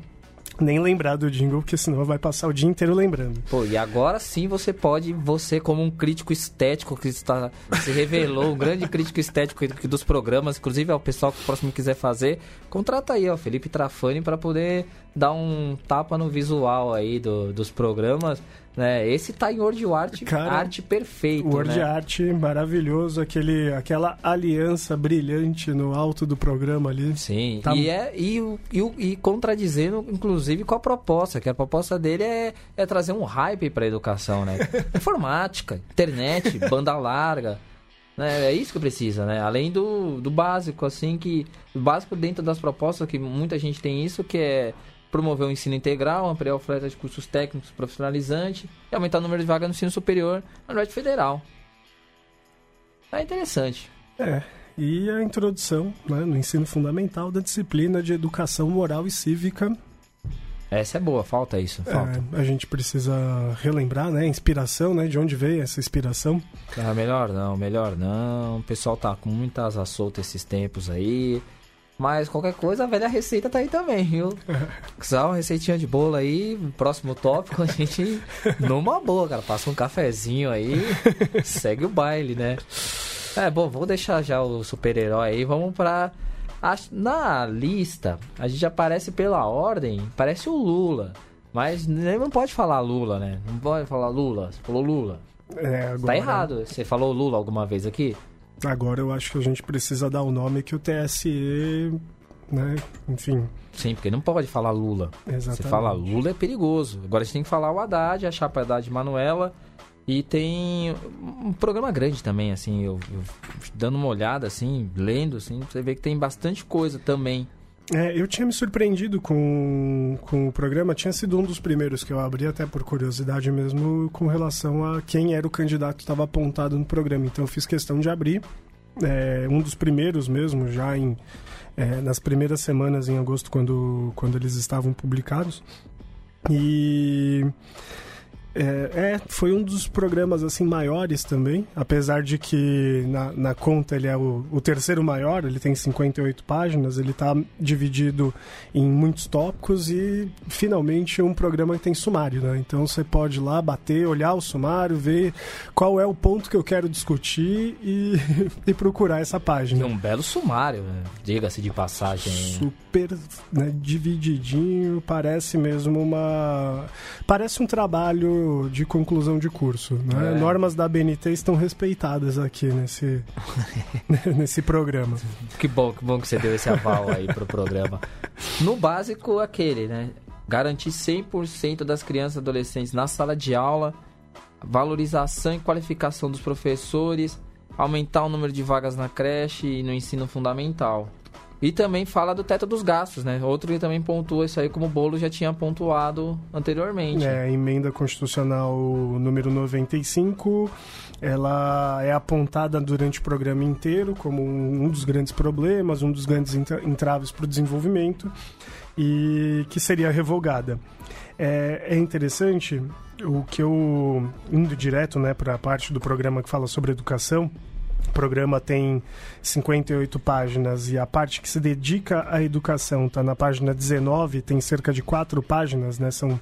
nem lembrar do jingle, porque senão vai passar o dia inteiro lembrando. Pô, e agora sim você pode, você como um crítico estético que está, se revelou, um grande crítico estético dos programas, inclusive ao pessoal que o próximo quiser fazer, contrata aí, ó, Felipe Trafani para poder dar um tapa no visual aí do, dos programas né? Esse tá em Word Art, Cara, arte perfeito, Word né? Art maravilhoso, aquele, aquela aliança brilhante no alto do programa ali. Sim, tá... e, é, e, e, e contradizendo, inclusive, com a proposta, que a proposta dele é, é trazer um hype para a educação, né? Informática, internet, banda larga, né? É isso que precisa, né? Além do, do básico, assim, que... O básico dentro das propostas, que muita gente tem isso, que é promover o ensino integral, ampliar a oferta de cursos técnicos profissionalizantes e aumentar o número de vagas no ensino superior na Universidade Federal. É interessante. É, e a introdução né, no ensino fundamental da disciplina de educação moral e cívica. Essa é boa, falta isso, falta. É, a gente precisa relembrar, né, a inspiração, né, de onde veio essa inspiração. Ah, melhor não, melhor não. O pessoal tá com muitas asas soltas esses tempos aí. Mas qualquer coisa, a velha receita tá aí também, viu? Só uma receitinha de bolo aí, próximo tópico, a gente numa boa, cara. Passa um cafezinho aí, segue o baile, né? É, bom, vou deixar já o super-herói aí, vamos pra... Na lista, a gente aparece pela ordem, parece o Lula. Mas não pode falar Lula, né? Não pode falar Lula. Você falou Lula. É. Tá errado. Você falou Lula alguma vez aqui? Agora eu acho que a gente precisa dar o nome que o TSE, né, enfim. Sim, porque não pode falar Lula. Exatamente. Você fala Lula é perigoso. Agora a gente tem que falar o Haddad, a chapa Haddad Manuela. E tem um programa grande também, assim, eu, eu, dando uma olhada, assim, lendo, assim, você vê que tem bastante coisa também. É, eu tinha me surpreendido com, com o programa, tinha sido um dos primeiros que eu abri, até por curiosidade mesmo, com relação a quem era o candidato que estava apontado no programa. Então eu fiz questão de abrir, é, um dos primeiros mesmo, já em, é, nas primeiras semanas em agosto, quando, quando eles estavam publicados. E É, é, foi um dos programas assim maiores também, apesar de que na, na conta ele é o, o, terceiro maior, ele tem 58 páginas, ele está dividido em muitos tópicos e finalmente um programa que tem sumário, né? Então você pode ir lá bater, olhar o sumário, ver qual é o ponto que eu quero discutir e, e procurar essa página. É um belo sumário, né? diga-se de passagem. Super né, divididinho, parece mesmo uma. Parece um trabalho de conclusão de curso. Né? É. Normas da BNT estão respeitadas aqui nesse, nesse programa. Que bom, que bom que você deu esse aval aí pro programa. No básico, aquele, né? Garantir 100% das crianças e adolescentes na sala de aula, valorização e qualificação dos professores, aumentar o número de vagas na creche e no ensino fundamental. E também fala do teto dos gastos, né? Outro que também pontua isso aí como o Bolo já tinha pontuado anteriormente. É, a emenda constitucional número 95, ela é apontada durante o programa inteiro como um dos grandes problemas, um dos grandes entraves para o desenvolvimento e que seria revogada. É, é interessante o que eu, indo direto né, para a parte do programa que fala sobre educação, o programa tem 58 páginas e a parte que se dedica à educação está na página 19, tem cerca de quatro páginas, né? São,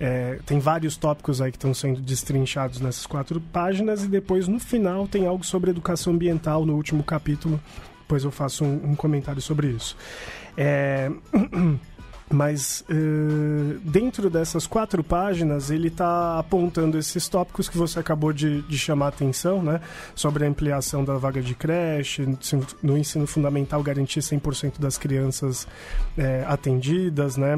é, tem vários tópicos aí que estão sendo destrinchados nessas quatro páginas e depois no final tem algo sobre educação ambiental no último capítulo. Depois eu faço um, um comentário sobre isso. É... Mas uh, dentro dessas quatro páginas ele está apontando esses tópicos que você acabou de, de, chamar a atenção, né? Sobre a ampliação da vaga de creche, no ensino fundamental garantir 100% das crianças é, atendidas, né?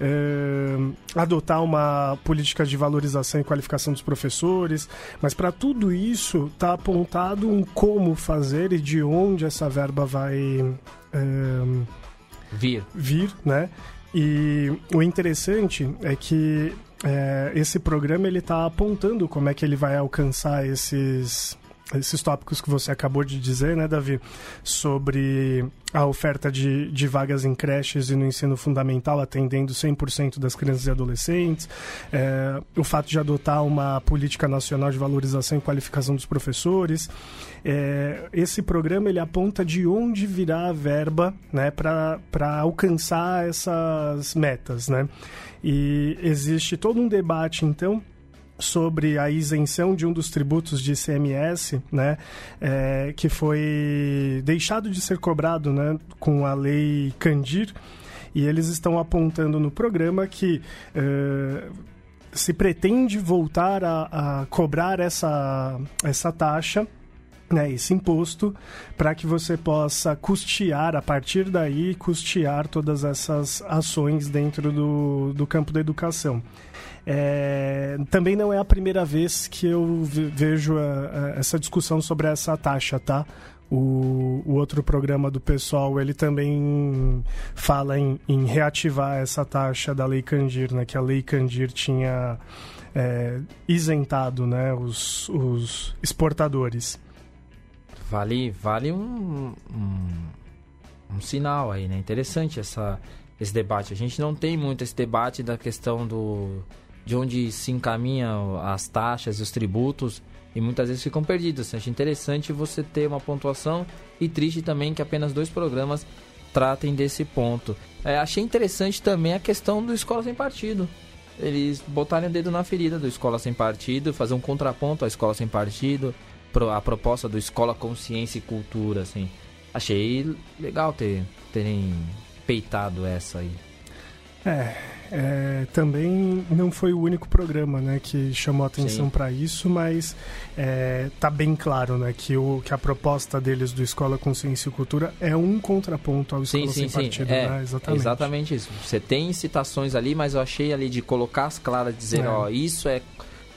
Uh, adotar uma política de valorização e qualificação dos professores. Mas para tudo isso está apontado um como fazer e de onde essa verba vai... Uh, vir. Vir, né? E o interessante é que é, esse programa ele está apontando como é que ele vai alcançar esses esses tópicos que você acabou de dizer, né, Davi, sobre a oferta de, de vagas em creches e no ensino fundamental, atendendo 100% das crianças e adolescentes, é, o fato de adotar uma política nacional de valorização e qualificação dos professores. É, esse programa ele aponta de onde virá a verba né, para alcançar essas metas. Né? E existe todo um debate, então, sobre a isenção de um dos tributos de ICMS, né, é, que foi deixado de ser cobrado né, com a lei Candir, e eles estão apontando no programa que uh, se pretende voltar a, a, cobrar essa, essa taxa. Né, esse imposto para que você possa custear, a partir daí, custear todas essas ações dentro do, do campo da educação. É, também não é a primeira vez que eu vejo a, a, essa discussão sobre essa taxa, tá? O, o, outro programa do pessoal, ele também fala em, em, reativar essa taxa da Lei Candir, né? Que a Lei Candir tinha é, isentado né, os, os exportadores. Vale, vale um, um, um sinal aí, né? Interessante essa, esse debate. A gente não tem muito esse debate da questão do de onde se encaminham as taxas e os tributos e muitas vezes ficam perdidos. Acho interessante você ter uma pontuação e triste também que apenas dois programas tratem desse ponto. É, achei interessante também a questão do Escola Sem Partido. Eles botarem o dedo na ferida do Escola Sem Partido, fazer um contraponto à Escola Sem Partido, a proposta do Escola Consciência e Cultura, assim. Achei legal ter, terem peitado essa aí. É, é, também não foi o único programa né, que chamou atenção para isso, mas é, tá bem claro né, que, o, que a proposta deles do Escola Consciência e Cultura é um contraponto ao Escola sim, sim, Sem sim. Partido. É, né? exatamente. exatamente isso. Você tem citações ali, mas eu achei ali de colocar as claras, dizer, é. ó, isso é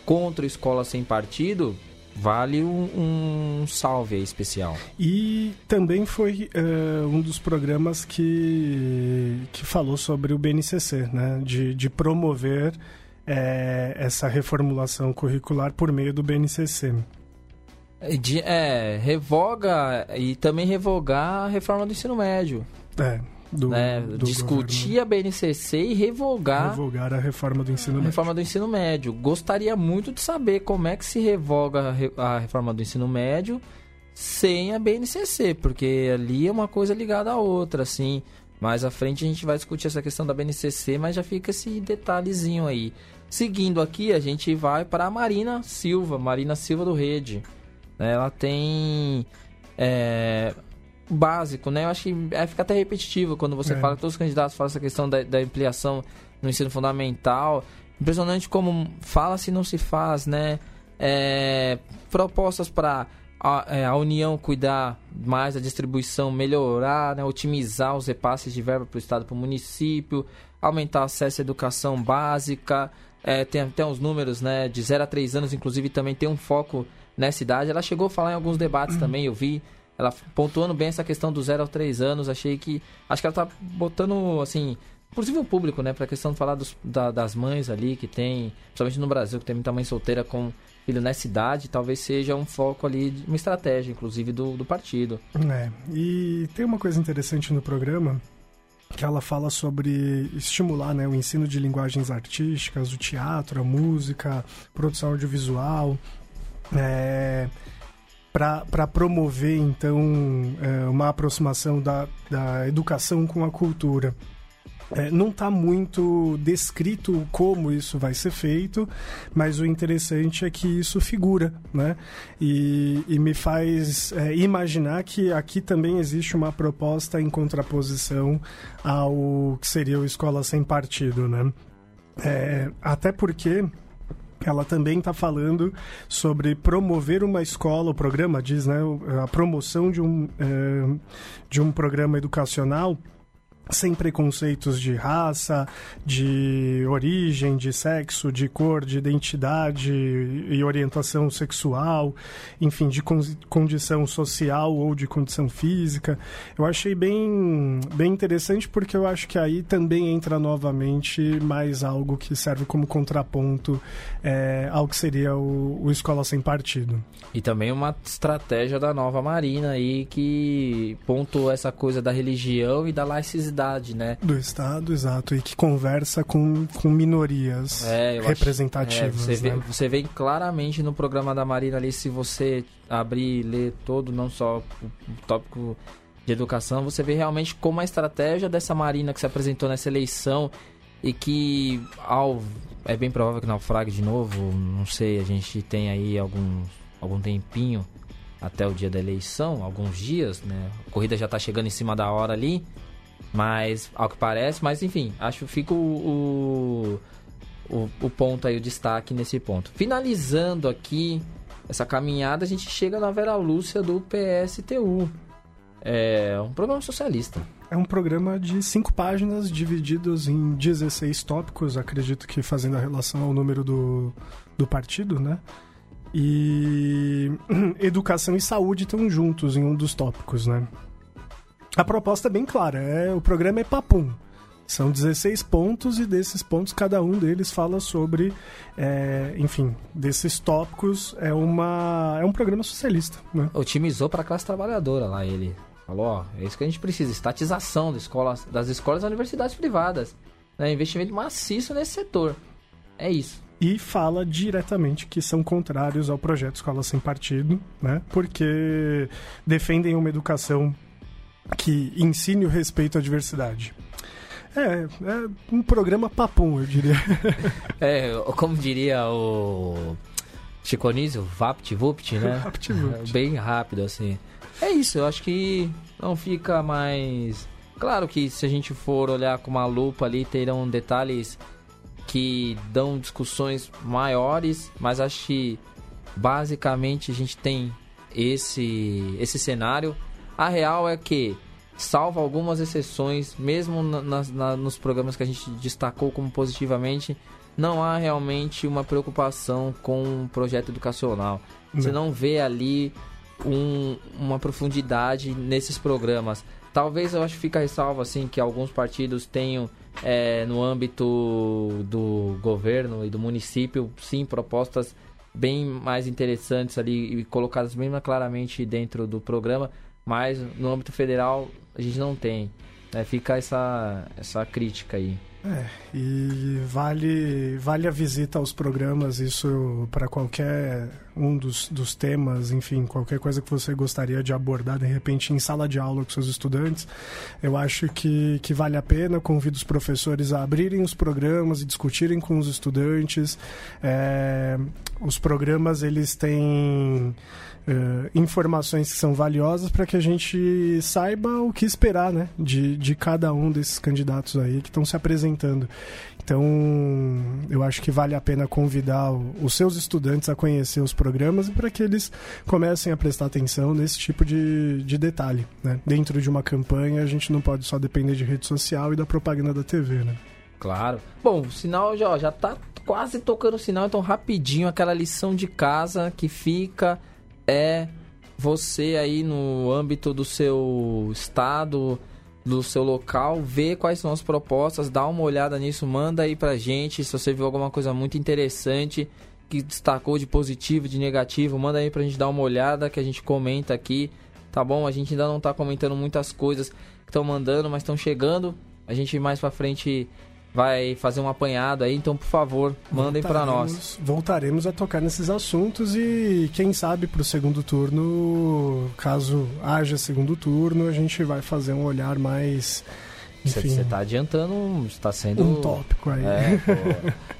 contra o Escola Sem Partido, vale um, um salve especial. E também foi uh, um dos programas que, que falou sobre o BNCC, né? de, de promover é, essa reformulação curricular por meio do BNCC. De, é, revoga e também revogar a reforma do ensino médio. É, do, né? do discutir governo. a BNCC e revogar, revogar a reforma do ensino a médio. reforma do ensino médio. Gostaria muito de saber como é que se revoga a reforma do ensino médio sem a BNCC, porque ali é uma coisa ligada à outra, assim. Mais à frente a gente vai discutir essa questão da BNCC, mas já fica esse detalhezinho aí. Seguindo aqui, a gente vai para a Marina Silva, Marina Silva do Rede. Ela tem é, básico, né? Eu acho que é, fica até repetitivo quando você é. fala, todos os candidatos falam essa questão da, da ampliação no ensino fundamental. Impressionante como fala-se e não se faz, né? É, propostas para a, é, a, União cuidar mais da distribuição, melhorar, né, otimizar os repasses de verba para o Estado para o município, aumentar o acesso à educação básica, é, tem até uns números né, de 0 a 3 anos, inclusive também tem um foco nessa idade. Ela chegou a falar em alguns debates uhum. também, eu vi, ela pontuando bem essa questão do 0 a 3 anos, achei que, acho que ela está botando, assim, inclusive o público, né, para a questão de falar dos, da, das mães ali que tem, principalmente no Brasil, que tem muita mãe solteira com filho nessa idade, talvez seja um foco ali, uma estratégia, inclusive, do, do partido. É, e tem uma coisa interessante no programa, que ela fala sobre estimular né, o ensino de linguagens artísticas, o teatro, a música, produção audiovisual, é, para promover, então, é, uma aproximação da, da educação com a cultura. É, não está muito descrito como isso vai ser feito, mas o interessante é que isso figura, né? E, e me faz é, imaginar que aqui também existe uma proposta em contraposição ao que seria o Escola Sem Partido, né? É, até porque ela também está falando sobre promover uma escola, o programa diz, né? A promoção de um, é, de um programa educacional sem preconceitos de raça, de origem, de sexo, de cor, de identidade e orientação sexual, enfim, de condição social ou de condição física. Eu achei bem, bem interessante porque eu acho que aí também entra novamente mais algo que serve como contraponto é, ao que seria o, o Escola Sem Partido. E também uma estratégia da nova Marina aí que pontuou essa coisa da religião e da laicidade né? Do Estado, exato. E que conversa com, com minorias é, representativas. Acho, é, você, né? vê, você vê claramente no programa da Marina ali, se você abrir e ler todo, não só o tópico de educação, você vê realmente como a estratégia dessa Marina que se apresentou nessa eleição e que ao é bem provável que naufrague de novo, não sei, a gente tem aí algum, algum tempinho até o dia da eleição, alguns dias, né? A corrida já está chegando em cima da hora ali. Mas, ao que parece, mas enfim, acho que fica o, o, o ponto aí, o destaque nesse ponto. Finalizando aqui essa caminhada, a gente chega na Vera Lúcia do PSTU. É um programa socialista. É um programa de cinco páginas, divididos em 16 tópicos, acredito que fazendo a relação ao número do, do partido, né? E educação e saúde estão juntos em um dos tópicos, né? A proposta é bem clara, é, o programa é papum. São 16 pontos e desses pontos cada um deles fala sobre, é, enfim, desses tópicos é uma é um programa socialista. Né? Otimizou para a classe trabalhadora lá ele. Falou, ó, é isso que a gente precisa, estatização das escolas, das escolas e universidades privadas. Né? Investimento maciço nesse setor. É isso. E fala diretamente que são contrários ao projeto Escola Sem Partido, né? Porque defendem uma educação que ensine o respeito à diversidade. É, é um programa papum, eu diria. é, como diria o Chico Anísio, vapt-vupt, né? vapt-vupt. Bem rápido, assim. É isso, eu acho que não fica mais... Claro que se a gente for olhar com uma lupa ali, terão detalhes que dão discussões maiores, mas acho que basicamente a gente tem esse, esse cenário a real é que, salvo algumas exceções, mesmo na, na, nos programas que a gente destacou como positivamente, não há realmente uma preocupação com o projeto educacional. Não. Você não vê ali um, uma profundidade nesses programas. Talvez eu acho que fica ressalvo assim que alguns partidos tenham é, no âmbito do governo e do município sim propostas bem mais interessantes ali e colocadas bem mais claramente dentro do programa, mas no âmbito federal a gente não tem. É, fica essa, essa crítica aí. É, e vale, vale a visita aos programas, isso para qualquer um dos, dos temas, enfim, qualquer coisa que você gostaria de abordar, de repente, em sala de aula com seus estudantes, eu acho que, que vale a pena. Convido os professores a abrirem os programas e discutirem com os estudantes. É, os programas, eles têm uh, informações que são valiosas para que a gente saiba o que esperar né, de, de cada um desses candidatos aí que estão se apresentando. Então, eu acho que vale a pena convidar os seus estudantes a conhecer os programas para que eles comecem a prestar atenção nesse tipo de, de detalhe. Né? Dentro de uma campanha, a gente não pode só depender de rede social e da propaganda da TV. Né? Claro. Bom, o sinal já, já tá quase tocando o sinal, então rapidinho aquela lição de casa que fica é você aí no âmbito do seu estado, do seu local, ver quais são as propostas, dá uma olhada nisso, manda aí pra gente. Se você viu alguma coisa muito interessante que destacou de positivo, de negativo, manda aí pra gente dar uma olhada que a gente comenta aqui, tá bom? A gente ainda não tá comentando muitas coisas que estão mandando, mas estão chegando. A gente mais pra frente vai fazer um apanhado aí, então por favor, mandem para nós. Voltaremos a tocar nesses assuntos e quem sabe para o segundo turno, caso haja segundo turno, a gente vai fazer um olhar mais você está adiantando, está sendo um tópico aí. É,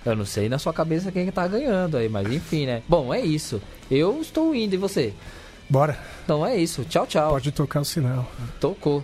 eu não sei na sua cabeça quem está ganhando aí, mas enfim, né? Bom, é isso. Eu estou indo e você? Bora. Então é isso. Tchau, tchau. Pode tocar o sinal. Tocou.